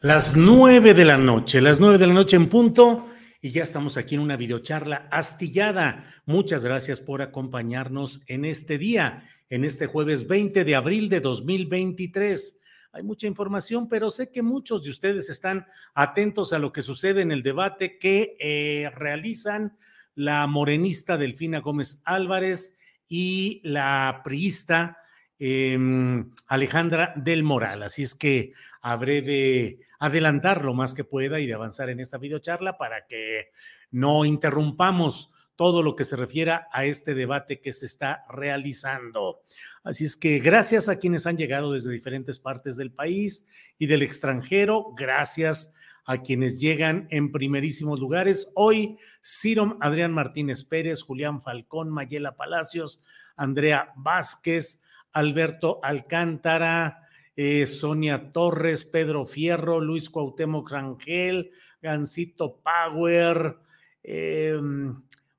Las nueve de la noche, las nueve de la noche en punto, y ya estamos aquí en una videocharla astillada. Muchas gracias por acompañarnos en este día, en este jueves 20 de abril de 2023. Hay mucha información, pero sé que muchos de ustedes están atentos a lo que sucede en el debate que eh, realizan la morenista Delfina Gómez Álvarez y la priista eh, Alejandra del Moral. Así es que habré de adelantar lo más que pueda y de avanzar en esta videocharla para que no interrumpamos todo lo que se refiera a este debate que se está realizando. Así es que gracias a quienes han llegado desde diferentes partes del país y del extranjero, gracias a quienes llegan en primerísimos lugares. Hoy, Ciro Adrián Martínez Pérez, Julián Falcón, Mayela Palacios, Andrea Vázquez, Alberto Alcántara, eh, Sonia Torres, Pedro Fierro, Luis Cuauhtémoc Rangel, Gancito Power, eh,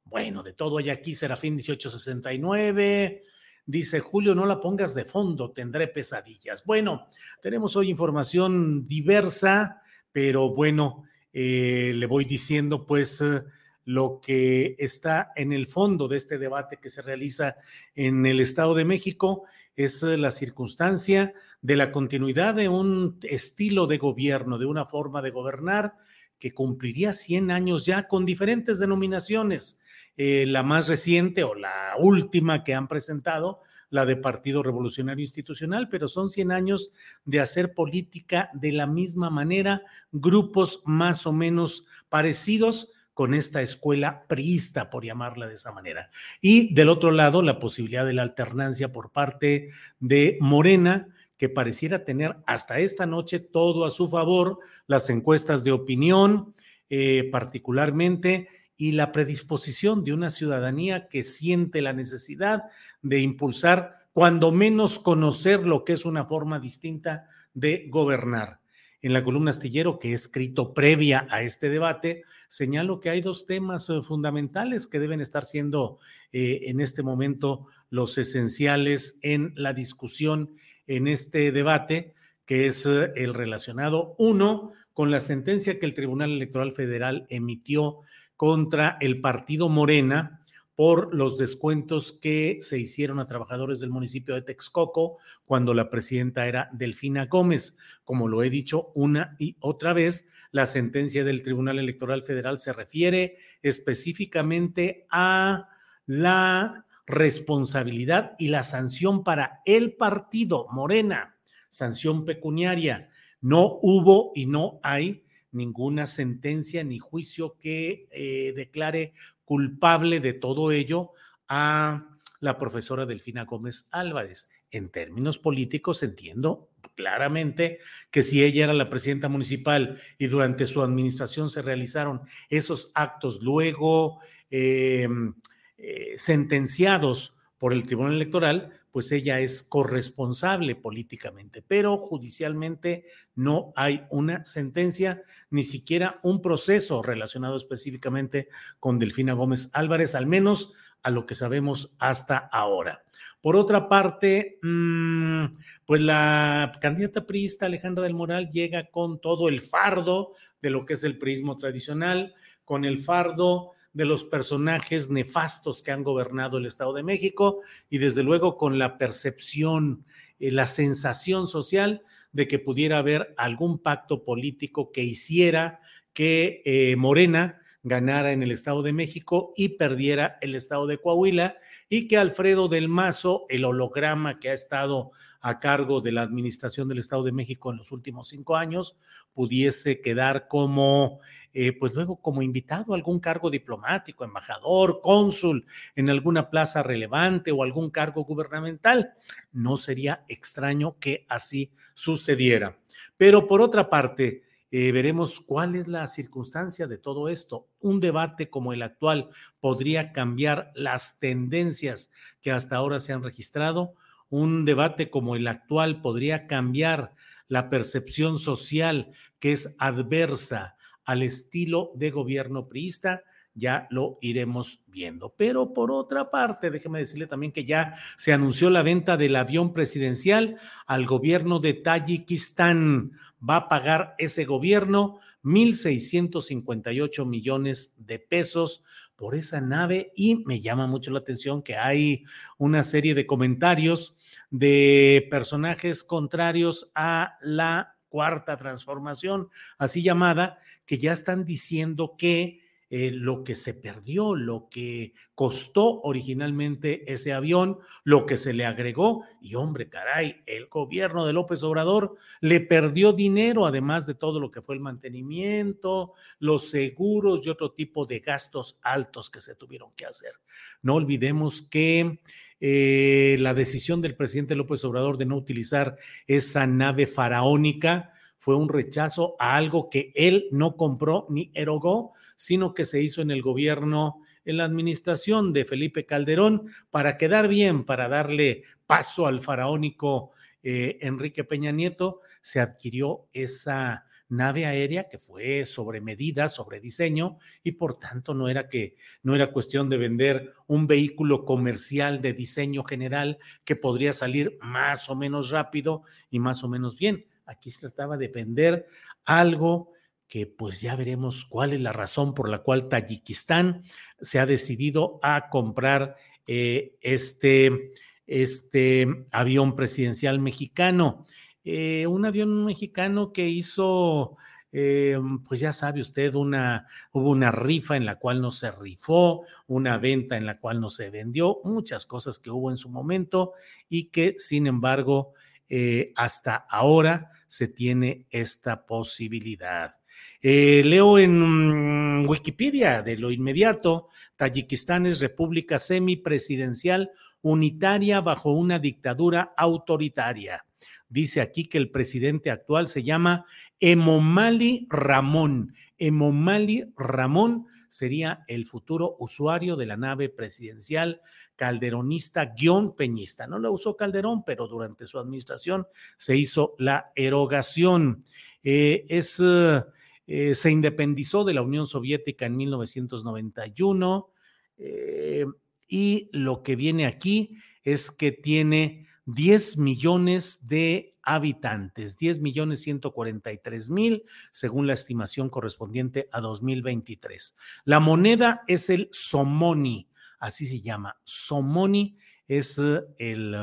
bueno, de todo hay aquí, Serafín 1869. Dice Julio, no la pongas de fondo, tendré pesadillas. Bueno, tenemos hoy información diversa, pero bueno, eh, le voy diciendo pues eh, lo que está en el fondo de este debate que se realiza en el Estado de México es eh, la circunstancia de la continuidad de un estilo de gobierno, de una forma de gobernar que cumpliría 100 años ya con diferentes denominaciones. Eh, la más reciente o la última que han presentado, la de Partido Revolucionario Institucional, pero son 100 años de hacer política de la misma manera, grupos más o menos parecidos con esta escuela priista, por llamarla de esa manera. Y del otro lado, la posibilidad de la alternancia por parte de Morena, que pareciera tener hasta esta noche todo a su favor, las encuestas de opinión, eh, particularmente, y la predisposición de una ciudadanía que siente la necesidad de impulsar, cuando menos conocer lo que es una forma distinta de gobernar. En la columna astillero que he escrito previa a este debate, señalo que hay dos temas eh, fundamentales que deben estar siendo eh, en este momento los esenciales en la discusión en este debate, que es eh, el relacionado, uno, con la sentencia que el Tribunal Electoral Federal emitió contra el partido Morena por los descuentos que se hicieron a trabajadores del municipio de Texcoco cuando la presidenta era Delfina Gómez. Como lo he dicho una y otra vez, la sentencia del Tribunal Electoral Federal se refiere específicamente a la responsabilidad y la sanción para el partido Morena, sanción pecuniaria. No hubo y no hay ninguna sentencia ni juicio que eh, declare culpable de todo ello a la profesora Delfina Gómez Álvarez. En términos políticos, entiendo claramente que si ella era la presidenta municipal y durante su administración se realizaron esos actos luego em, eh, sentenciados por el Tribunal Electoral, pues ella es corresponsable políticamente, pero judicialmente no hay una sentencia, ni siquiera un proceso relacionado específicamente con Delfina Gómez Álvarez, al menos a lo que sabemos hasta ahora. Por otra parte, mm, pues la candidata priista Alejandra del Moral llega con todo el fardo de lo que es el prismo tradicional, con el fardo de los personajes nefastos que han gobernado el Estado de México y desde luego con la percepción, eh, la sensación social de que pudiera haber algún pacto político que hiciera que eh, Morena ganara en el Estado de México y perdiera el Estado de Coahuila y que Alfredo del Mazo, el holograma que ha estado a cargo de la administración del Estado de México en los últimos cinco años, pudiese quedar como eh, pues luego como invitado a algún cargo diplomático, embajador, cónsul en alguna plaza relevante o algún cargo gubernamental. No sería extraño que así sucediera. Pero por otra parte, eh, veremos cuál es la circunstancia de todo esto. Un debate como el actual podría cambiar las tendencias que hasta ahora se han registrado. Un debate como el actual podría cambiar la percepción social que es adversa al estilo de gobierno priista, ya lo iremos viendo. Pero por otra parte, déjeme decirle también que ya se anunció la venta del avión presidencial al gobierno de Tayikistán. Va a pagar ese gobierno 1.658 millones de pesos por esa nave y me llama mucho la atención que hay una serie de comentarios de personajes contrarios a la cuarta transformación, así llamada, que ya están diciendo que eh, lo que se perdió, lo que costó originalmente ese avión, lo que se le agregó, y hombre, caray, el gobierno de López Obrador le perdió dinero, además de todo lo que fue el mantenimiento, los seguros y otro tipo de gastos altos que se tuvieron que hacer. No olvidemos que eh, la decisión del presidente López Obrador de no utilizar esa nave faraónica fue un rechazo a algo que él no compró ni erogó, sino que se hizo en el gobierno, en la administración de Felipe Calderón, para quedar bien, para darle paso al faraónico eh, Enrique Peña Nieto, se adquirió esa nave aérea que fue sobre medida, sobre diseño y por tanto no era que no era cuestión de vender un vehículo comercial de diseño general que podría salir más o menos rápido y más o menos bien. Aquí se trataba de vender algo que pues ya veremos cuál es la razón por la cual Tayikistán se ha decidido a comprar eh, este, este avión presidencial mexicano. Eh, un avión mexicano que hizo, eh, pues ya sabe usted, una, hubo una rifa en la cual no se rifó, una venta en la cual no se vendió, muchas cosas que hubo en su momento y que, sin embargo, eh, hasta ahora se tiene esta posibilidad. leo en mm, Wikipedia de lo inmediato, Tayikistán es república semipresidencial unitaria bajo una dictadura autoritaria. Dice aquí que el presidente actual se llama Emomali Ramón. Emomali Ramón sería el futuro usuario de la nave presidencial calderonista guion peñista. No la usó Calderón, pero durante su administración se hizo la erogación. Eh, es, eh, se independizó de la Unión Soviética en 1991 eh, y lo que viene aquí es que tiene 10 millones de habitantes, 10 millones 143 mil, según la estimación correspondiente a 2023. La moneda es el Somoni, así se llama. Somoni es eh, el,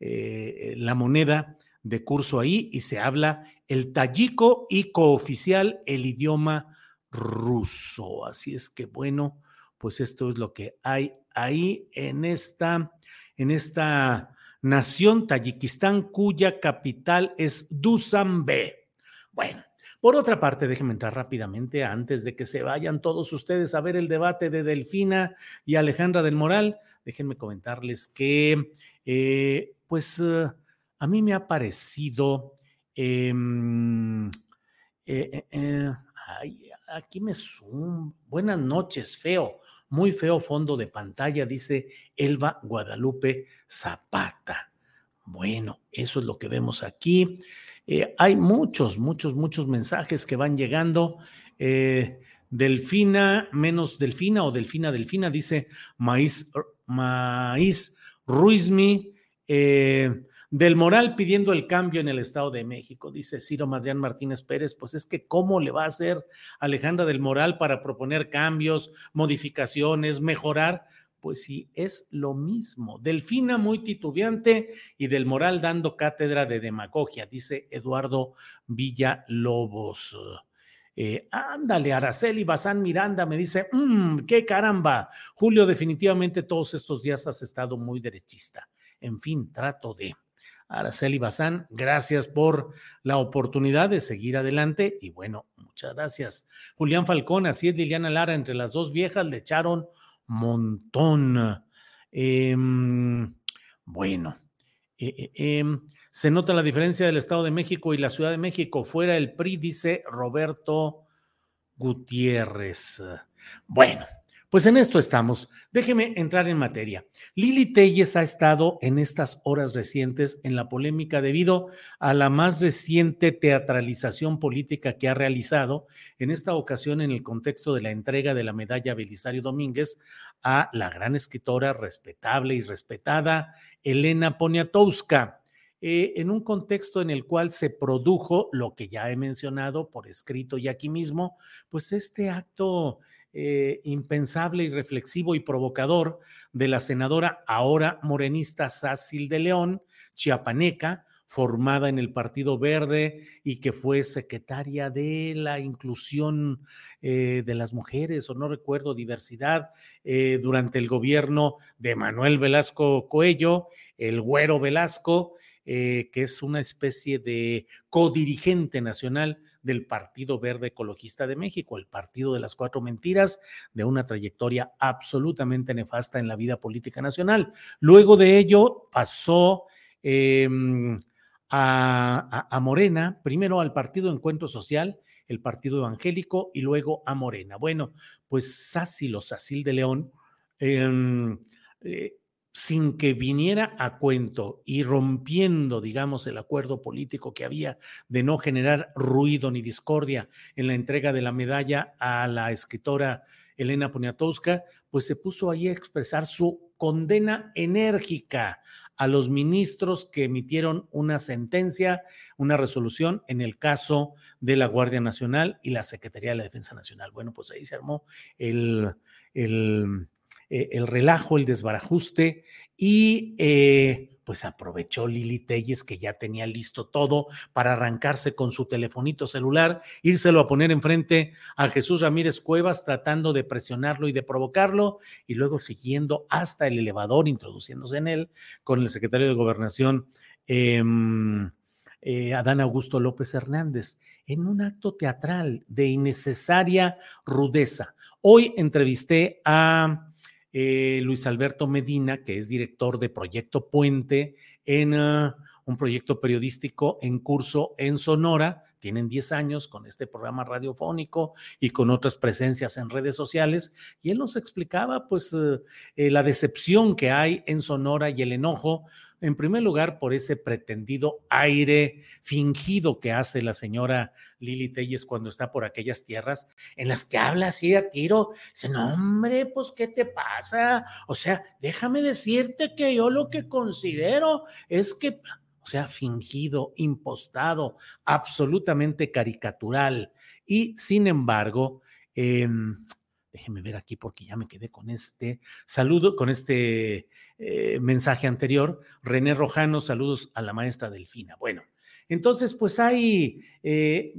eh, la moneda de curso ahí y se habla el tayiko y cooficial el idioma ruso. Así es que bueno, pues esto es lo que hay ahí en esta, en esta nación Tayikistán, cuya capital es Dushanbe. Bueno, por otra parte, déjenme entrar rápidamente antes de que se vayan todos ustedes a ver el debate de Delfina y Alejandra del Moral. Déjenme comentarles que, eh, pues, eh, a mí me ha parecido... Em, eh, aquí me zoom. Buenas noches, feo muy feo fondo de pantalla, dice Elba Guadalupe Zapata. Bueno, eso es lo que vemos aquí. Eh, hay muchos, muchos, muchos mensajes que van llegando. Eh, Delfina, menos Delfina o Delfina, Delfina, dice Maíz, Maíz Ruizmi, eh, Del Moral pidiendo el cambio en el Estado de México, dice Ciro Madrián Martínez Pérez, pues es que cómo le va a hacer Alejandra del Moral para proponer cambios, modificaciones, mejorar, pues sí, es lo mismo. Delfina muy titubeante y del Moral dando cátedra de demagogia, dice Eduardo Villalobos. Eh, ándale, Araceli Bazán Miranda me dice, mmm, qué caramba, Julio, definitivamente todos estos días has estado muy derechista. En fin, trato de. Araceli Bazán, gracias por la oportunidad de seguir adelante y bueno, muchas gracias. Julián Falcón, así es Liliana Lara, entre las dos viejas le echaron montón. Em, bueno, eh, eh, em, se nota la diferencia del Estado de México y la Ciudad de México. Fuera el PRI, dice Roberto Gutiérrez. Bueno, pues en esto estamos. Déjeme entrar en materia. Lili Telles ha estado en estas horas recientes en la polémica debido a la más reciente teatralización política que ha realizado, en esta ocasión en el contexto de la entrega de la medalla Belisario Domínguez a la gran escritora respetable y respetada Elena Poniatowska. Eh, en un contexto en el cual se produjo lo que ya he mencionado por escrito y aquí mismo, pues este acto eh, impensable y reflexivo y provocador de la senadora ahora morenista Sácil de León, chiapaneca, formada en el Partido Verde y que fue secretaria de la inclusión eh, de las mujeres, o no recuerdo, diversidad, eh, durante el gobierno de Manuel Velasco Coello, el Güero Velasco, que es una especie de codirigente nacional del Partido Verde Ecologista de México, el Partido de las Cuatro Mentiras, de una trayectoria absolutamente nefasta en la vida política nacional. Luego de ello pasó em, a, Morena, primero al Partido Encuentro Social, el Partido Evangélico y luego a Morena. Bueno, pues Sácil o de León em, eh, sin que viniera a cuento y rompiendo, digamos, el acuerdo político que había de no generar ruido ni discordia en la entrega de la medalla a la escritora Elena Poniatowska, pues se puso ahí a expresar su condena enérgica a los ministros que emitieron una sentencia, una resolución en el caso de la Guardia Nacional y la Secretaría de la Defensa Nacional. Bueno, pues ahí se armó el, el eh, el relajo, el desbarajuste y eh, pues aprovechó Lili Telles que ya tenía listo todo para arrancarse con su telefonito celular, írselo a poner enfrente a Jesús Ramírez Cuevas tratando de presionarlo y de provocarlo y luego siguiendo hasta el elevador, introduciéndose en él con el secretario de Gobernación. Em, eh, Adán Augusto López Hernández, en un acto teatral de innecesaria rudeza. Hoy entrevisté a eh, Luis Alberto Medina, que es director de Proyecto Puente en ah, un proyecto periodístico en curso en Sonora. Tienen 10 años con este programa radiofónico y con otras presencias en redes sociales. Y él nos explicaba pues eh, la decepción que hay en Sonora y el enojo en primer lugar, por ese pretendido aire fingido que hace la señora Lili Telles cuando está por aquellas tierras en las que habla así a tiro. Dice, no, hombre, pues, ¿qué te pasa? O sea, déjame decirte que yo lo que considero es que, o sea, fingido, impostado, absolutamente caricatural. Y sin embargo, eh, déjeme ver aquí porque ya me quedé con este saludo, con este eh, mensaje anterior. René Rojano, saludos a la maestra Delfina. Bueno, entonces, pues ahí eh,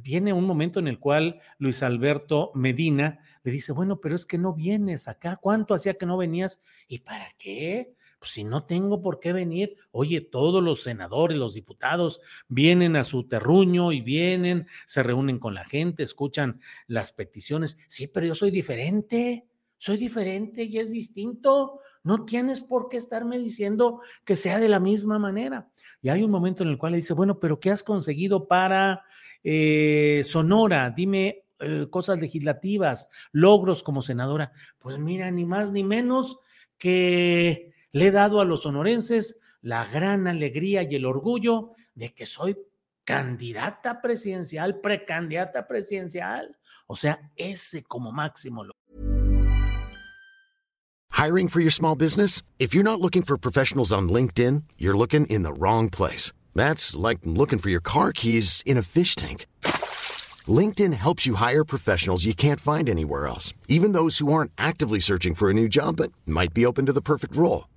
viene un momento en el cual Luis Alberto Medina le dice, bueno, pero es que no vienes acá, ¿cuánto hacía que no venías? ¿Y para qué? Pues si no tengo por qué venir, oye, todos los senadores, los diputados vienen a su terruño y vienen, se reúnen con la gente, escuchan las peticiones. Sí, pero yo soy diferente, soy diferente y es distinto. No tienes por qué estarme diciendo que sea de la misma manera. Y hay un momento en el cual le dice, bueno, pero ¿qué has conseguido para eh, Sonora? Dime eh, cosas legislativas, logros como senadora. Pues mira, ni más ni menos que le he dado a los sonorenses la gran alegría y el orgullo de que soy candidata presidencial, precandidata presidencial. O sea, ese como máximo. Hiring for your small business? If you're not looking for professionals on LinkedIn, you're looking in the wrong place. That's like looking for your car keys in a fish tank. LinkedIn helps you hire professionals you can't find anywhere else, even those who aren't actively searching for a new job but might be open to the perfect role.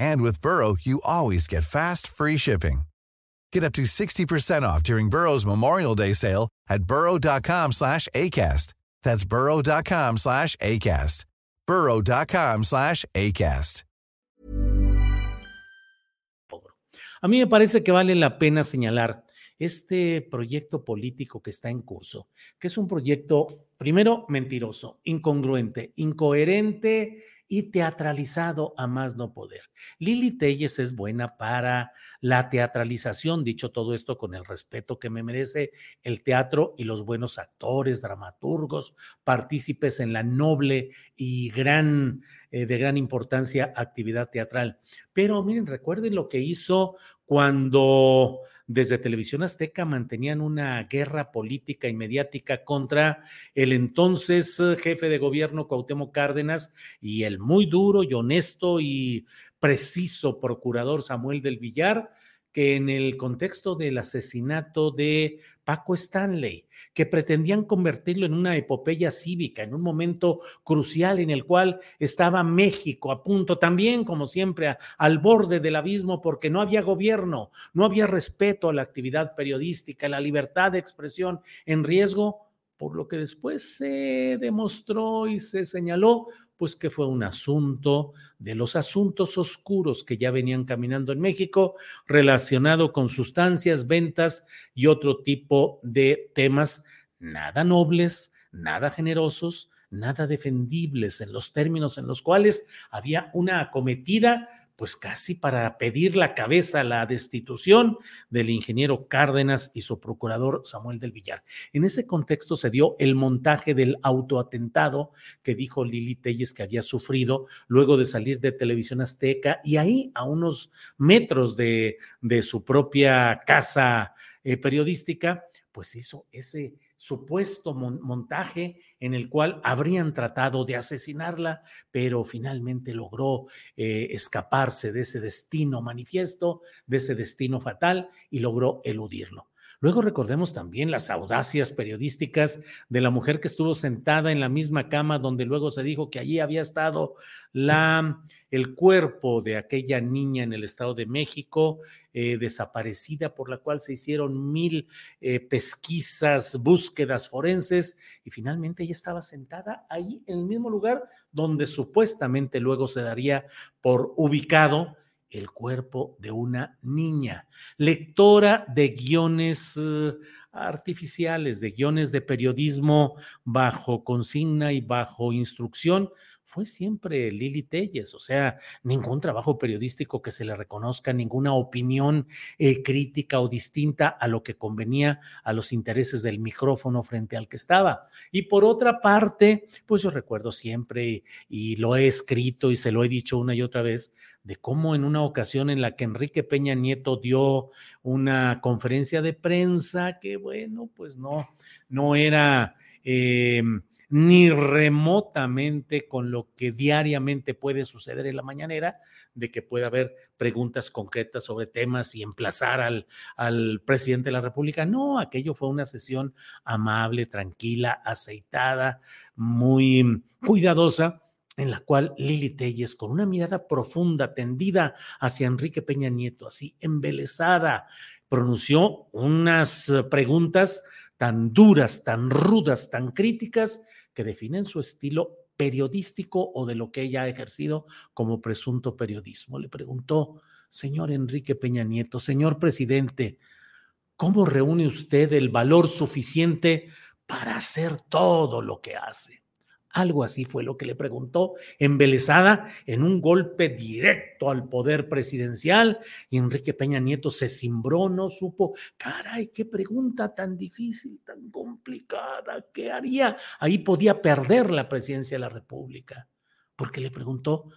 And with Burrow, you always get fast, free shipping. Get up to 60% off during Burrow's Memorial Day sale at burrow.com slash ACAST. That's burrow.com slash ACAST. burrow.com slash ACAST. A mí me parece que vale la pena señalar este proyecto político que está en curso, que es un proyecto, primero, mentiroso, incongruente, incoherente y teatralizado a más no poder. Lili Telles es buena para la teatralización, dicho todo esto con el respeto que me merece el teatro y los buenos actores, dramaturgos, partícipes en la noble y gran, eh, de gran importancia actividad teatral. Pero miren, recuerden lo que hizo cuando desde Televisión Azteca mantenían una guerra política y mediática contra el entonces eh, jefe de gobierno Cuauhtémoc Cárdenas y el muy duro y honesto y preciso procurador Samuel del Villar, que en el contexto del asesinato de Paco Stanley, que pretendían convertirlo en una epopeya cívica, en un momento crucial en el cual estaba México a punto también, como siempre, al borde del abismo porque no había gobierno, no había respeto a la actividad periodística, la libertad de expresión en riesgo, por lo que después se demostró y se señaló pues que fue un asunto de los asuntos oscuros que ya venían caminando en México relacionado con sustancias, ventas y otro tipo de temas nada nobles, nada generosos, nada defendibles en los términos en los cuales había una acometida pues casi para pedir la cabeza, la destitución del ingeniero Cárdenas y su procurador Samuel del Villar. En ese contexto se dio el montaje del autoatentado que dijo Lili Telles que había sufrido luego de salir de Televisión Azteca y ahí a unos metros de, de su propia casa eh, periodística, pues hizo ese supuesto montaje en el cual habrían tratado de asesinarla, pero finalmente logró eh, escaparse de ese destino manifiesto, de ese destino fatal y logró eludirlo. Luego recordemos también las audacias periodísticas de la mujer que estuvo sentada en la misma cama donde luego se dijo que allí había estado la, el cuerpo de aquella niña en el Estado de México, eh, desaparecida, por la cual se hicieron mil eh, pesquisas, búsquedas forenses, y finalmente ella estaba sentada ahí en el mismo lugar donde supuestamente luego se daría por ubicado el cuerpo de una niña, lectora de guiones eh, artificiales, de guiones de periodismo bajo consigna y bajo instrucción, fue siempre Lili Telles, o sea, ningún trabajo periodístico que se le reconozca, ninguna opinión eh, crítica o distinta a lo que convenía a los intereses del micrófono frente al que estaba. Y por otra parte, pues yo recuerdo siempre, y lo he escrito y se lo he dicho una y otra vez, de cómo en una ocasión en la que Enrique Peña Nieto dio una conferencia de prensa que, bueno, pues no, no era... Eh, ni remotamente con lo que diariamente puede suceder en la mañanera, de que pueda haber preguntas concretas sobre temas y emplazar al, al presidente de la República. No, aquello fue una sesión amable, tranquila, aceitada, muy cuidadosa en la cual Lili Telles, con una mirada profunda, tendida hacia Enrique Peña Nieto, así embelesada, pronunció unas preguntas tan duras, tan rudas, tan críticas, que definen su estilo periodístico o de lo que ella ha ejercido como presunto periodismo. Le preguntó, señor Enrique Peña Nieto, señor presidente, ¿cómo reúne usted el valor suficiente para hacer todo lo que hace? Algo así fue lo que le preguntó, embelesada en un golpe directo al poder presidencial. Y Enrique Peña Nieto se cimbró, no supo, caray, qué pregunta tan difícil, tan complicada, ¿qué haría? Ahí podía perder la presidencia de la República, porque le preguntó,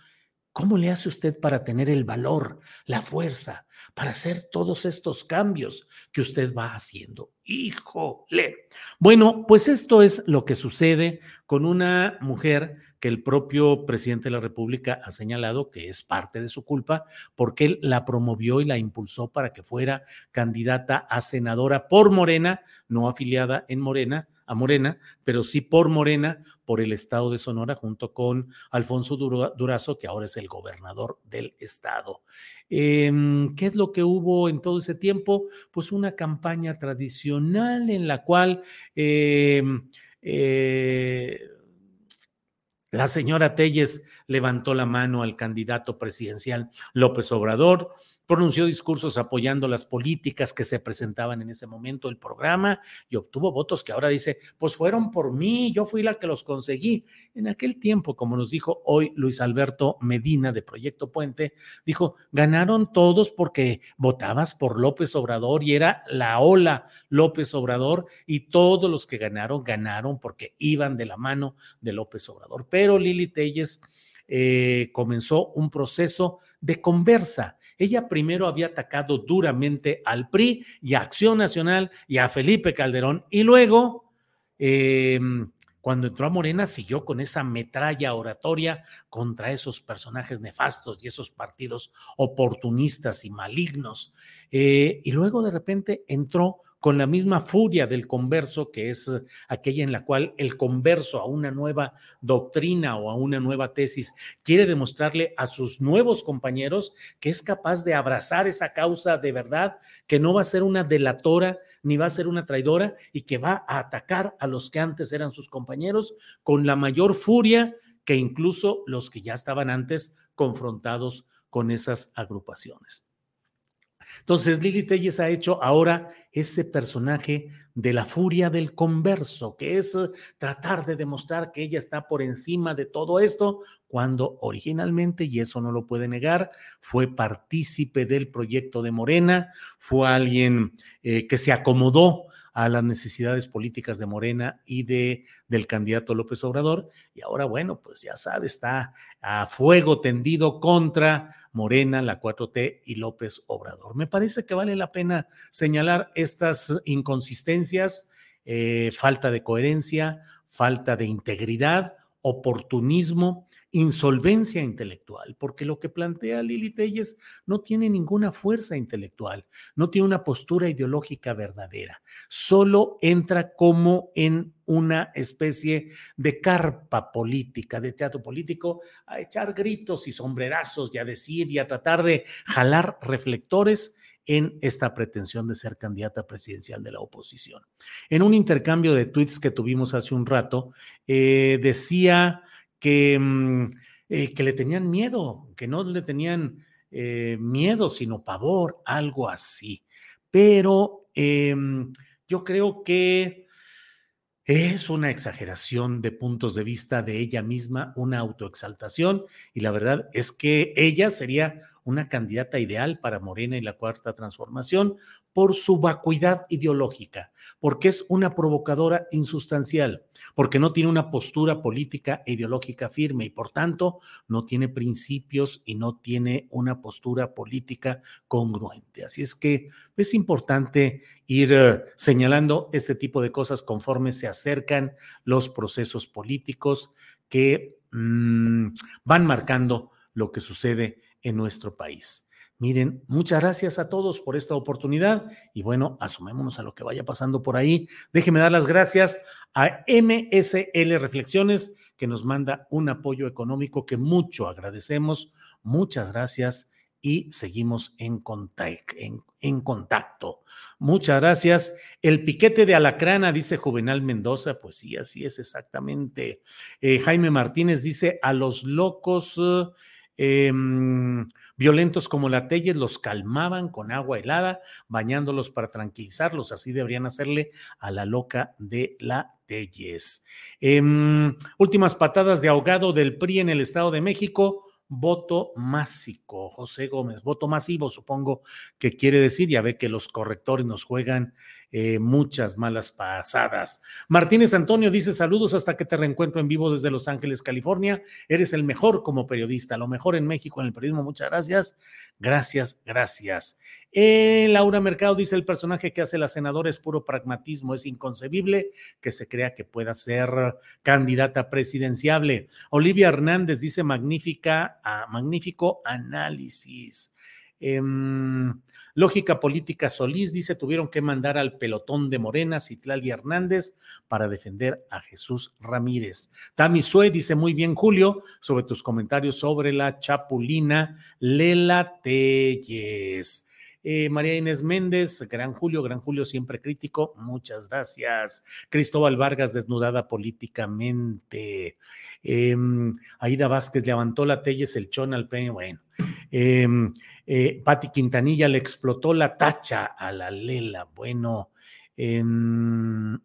¿Cómo le hace usted para tener el valor, la fuerza, para hacer todos estos cambios que usted va haciendo? Híjole. Bueno, pues esto es lo que sucede con una mujer que el propio presidente de la República ha señalado que es parte de su culpa porque él la promovió y la impulsó para que fuera candidata a senadora por Morena, no afiliada en Morena, a Morena, pero sí por Morena, por el estado de Sonora, junto con Alfonso Durazo, que ahora es el gobernador del estado. Em, ¿Qué es lo que hubo en todo ese tiempo? Pues una campaña tradicional en la cual em, eh, la señora Telles levantó la mano al candidato presidencial López Obrador pronunció discursos apoyando las políticas que se presentaban en ese momento el programa y obtuvo votos que ahora dice, pues fueron por mí, yo fui la que los conseguí. En aquel tiempo, como nos dijo hoy Luis Alberto Medina de Proyecto Puente, dijo, ganaron todos porque votabas por López Obrador y era la ola López Obrador y todos los que ganaron, ganaron porque iban de la mano de López Obrador. Pero Lili Telles eh, comenzó un proceso de conversa ella primero había atacado duramente al PRI y a Acción Nacional y a Felipe Calderón y luego, em, cuando entró a Morena, siguió con esa metralla oratoria contra esos personajes nefastos y esos partidos oportunistas y malignos. Eh, y luego de repente entró con la misma furia del converso, que es aquella en la cual el converso a una nueva doctrina o a una nueva tesis quiere demostrarle a sus nuevos compañeros que es capaz de abrazar esa causa de verdad, que no va a ser una delatora ni va a ser una traidora y que va a atacar a los que antes eran sus compañeros con la mayor furia que incluso los que ya estaban antes confrontados con esas agrupaciones. Entonces, Lili Telles ha hecho ahora ese personaje de la furia del converso, que es eh, tratar de demostrar que ella está por encima de todo esto, cuando originalmente, y eso no lo puede negar, fue partícipe del proyecto de Morena, fue alguien eh, que se acomodó a las necesidades políticas de Morena y de, del candidato López Obrador. Y ahora, bueno, pues ya sabe, está a fuego tendido contra Morena, la 4T y López Obrador. Me parece que vale la pena señalar estas inconsistencias, eh, falta de coherencia, falta de integridad, oportunismo insolvencia intelectual, porque lo que plantea Lili Telles no tiene ninguna fuerza intelectual, no tiene una postura ideológica verdadera, solo entra como en una especie de carpa política, de teatro político, a echar gritos y sombrerazos y a decir y a tratar de jalar reflectores en esta pretensión de ser candidata presidencial de la oposición. En un intercambio de tweets que tuvimos hace un rato, eh, decía que, mm, eh, que le tenían miedo, que no le tenían eh, miedo, sino pavor, algo así. Pero em, yo creo que es una exageración de puntos de vista de ella misma, una autoexaltación, y la verdad es que ella sería una candidata ideal para Morena y la Cuarta Transformación por su vacuidad ideológica, porque es una provocadora insustancial, porque no tiene una postura política e ideológica firme y por tanto no tiene principios y no tiene una postura política congruente. Así es que es importante ir eh, señalando este tipo de cosas conforme se acercan los procesos políticos que mm, van marcando lo que sucede en nuestro país. Miren, muchas gracias a todos por esta oportunidad y bueno, asumémonos a lo que vaya pasando por ahí. Déjenme dar las gracias a MSL Reflexiones que nos manda un apoyo económico que mucho agradecemos. Muchas gracias y seguimos en, contacto. Muchas gracias. El piquete de Alacrana, dice Juvenal Mendoza. Pues sí, así es exactamente. Eh, Jaime Martínez dice, a los locos... Em, violentos como la Telles los calmaban con agua helada, bañándolos para tranquilizarlos. Así deberían hacerle a la loca de la Telles. Em, últimas patadas de ahogado del PRI en el Estado de México voto másico, José Gómez, voto masivo, supongo que quiere decir, ya ve que los correctores nos juegan eh, muchas malas pasadas. Martínez Antonio dice saludos hasta que te reencuentro en vivo desde Los Ángeles, California. Eres el mejor como periodista, lo mejor en México en el periodismo. Muchas gracias. Gracias, gracias. Eh, Laura Mercado dice el personaje que hace la senadora es puro pragmatismo. Es inconcebible que se crea que pueda ser candidata presidenciable. Olivia Hernández dice magnífica, ah, magnífico análisis. Em, lógica Política Solís dice, tuvieron que mandar al pelotón de Morena, Citlali Hernández, para defender a Jesús Ramírez. Tami Sue dice, muy bien, Julio, sobre tus comentarios sobre la chapulina Lela Telles. Eh, María Inés Méndez, Gran Julio, Gran Julio siempre crítico, muchas gracias. Cristóbal Vargas, desnudada políticamente. Em, Aida Vázquez levantó la Telles el chón al peño, bueno. Eh, Pati Quintanilla le explotó la tacha a la Lela, bueno. Mm,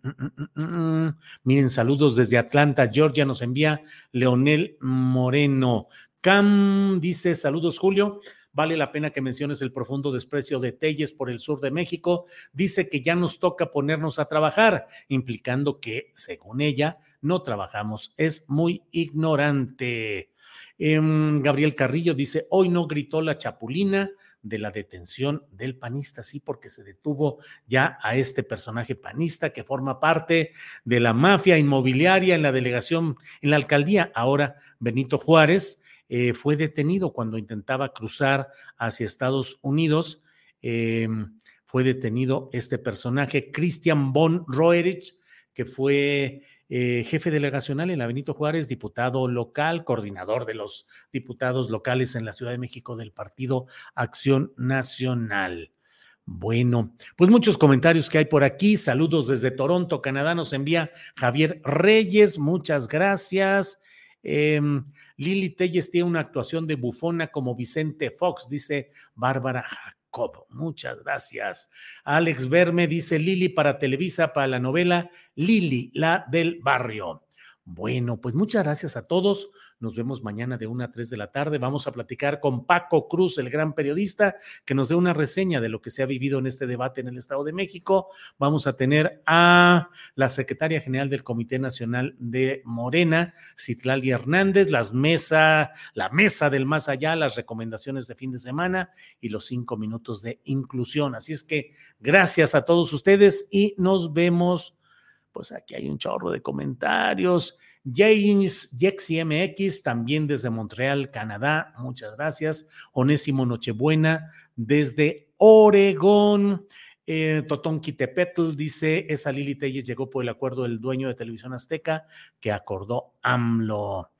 miren, saludos desde Atlanta, Georgia, nos envía Leonel Moreno. Cam dice, saludos Julio, Vale la pena que menciones el profundo desprecio de Telles por el sur de México. Dice que ya nos toca ponernos a trabajar, implicando que, según ella, no trabajamos. Es muy ignorante. Em, Gabriel Carrillo dice, hoy no gritó la chapulina de la detención del panista, sí, porque se detuvo ya a este personaje panista que forma parte de la mafia inmobiliaria en la delegación, en la alcaldía, ahora Benito Juárez, eh, fue detenido cuando intentaba cruzar hacia Estados Unidos. Em, fue detenido este personaje, Christian von Roerich, que fue eh, jefe delegacional en la Benito Juárez, diputado local, coordinador de los diputados locales en la Ciudad de México del Partido Acción Nacional. Bueno, pues muchos comentarios que hay por aquí. Saludos desde Toronto, Canadá. Nos envía Javier Reyes. Muchas gracias. Em, Lili Telles tiene una actuación de bufona como Vicente Fox, dice Bárbara Jacob. Muchas gracias. Alex Verme dice Lili para Televisa, para la novela Lili, la del barrio. Bueno, pues muchas gracias a todos. Nos vemos mañana de 1 a 3 de la tarde. Vamos a platicar con Paco Cruz, el gran periodista, que nos dé una reseña de lo que se ha vivido en este debate en el Estado de México. Vamos a tener a la secretaria general del Comité Nacional de Morena, Citlali Hernández, las mesa, la mesa del más allá, las recomendaciones de fin de semana y los cinco minutos de inclusión. Así es que gracias a todos ustedes y nos vemos. Pues aquí hay un chorro de comentarios. James MX, también desde Montreal, Canadá, muchas gracias. Onésimo Nochebuena, desde Oregón. Eh, Totón dice, esa Lili Telles llegó por el acuerdo del dueño de Televisión Azteca que acordó AMLO.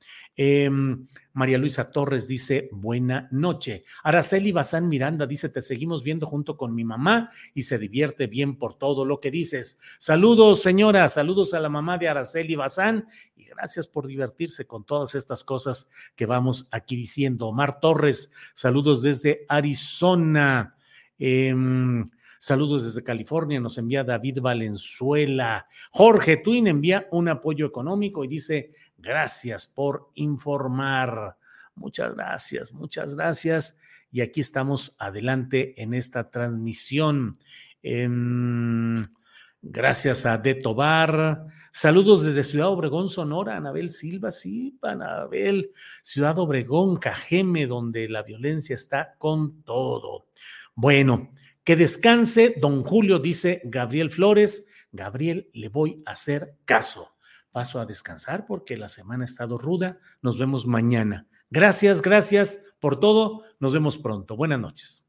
Em, María Luisa Torres dice, buena noche. Araceli Bazán Miranda dice, te seguimos viendo junto con mi mamá y se divierte bien por todo lo que dices. Saludos, señora, saludos a la mamá de Araceli Bazán y gracias por divertirse con todas estas cosas que vamos aquí diciendo. Omar Torres, saludos desde Arizona. Em, Saludos desde California, nos envía David Valenzuela. Jorge Twin envía un apoyo económico y dice, gracias por informar. Muchas gracias, muchas gracias. Y aquí estamos adelante en esta transmisión. gracias a De Tobar. Saludos desde Ciudad Obregón, Sonora, Anabel Silva, sí, Anabel, Ciudad Obregón, Cajeme, donde la violencia está con todo. Bueno, que descanse, don Julio, dice Gabriel Flores. Gabriel, le voy a hacer caso. Paso a descansar porque la semana ha estado ruda. Nos vemos mañana. Gracias, gracias por todo. Nos vemos pronto. Buenas noches.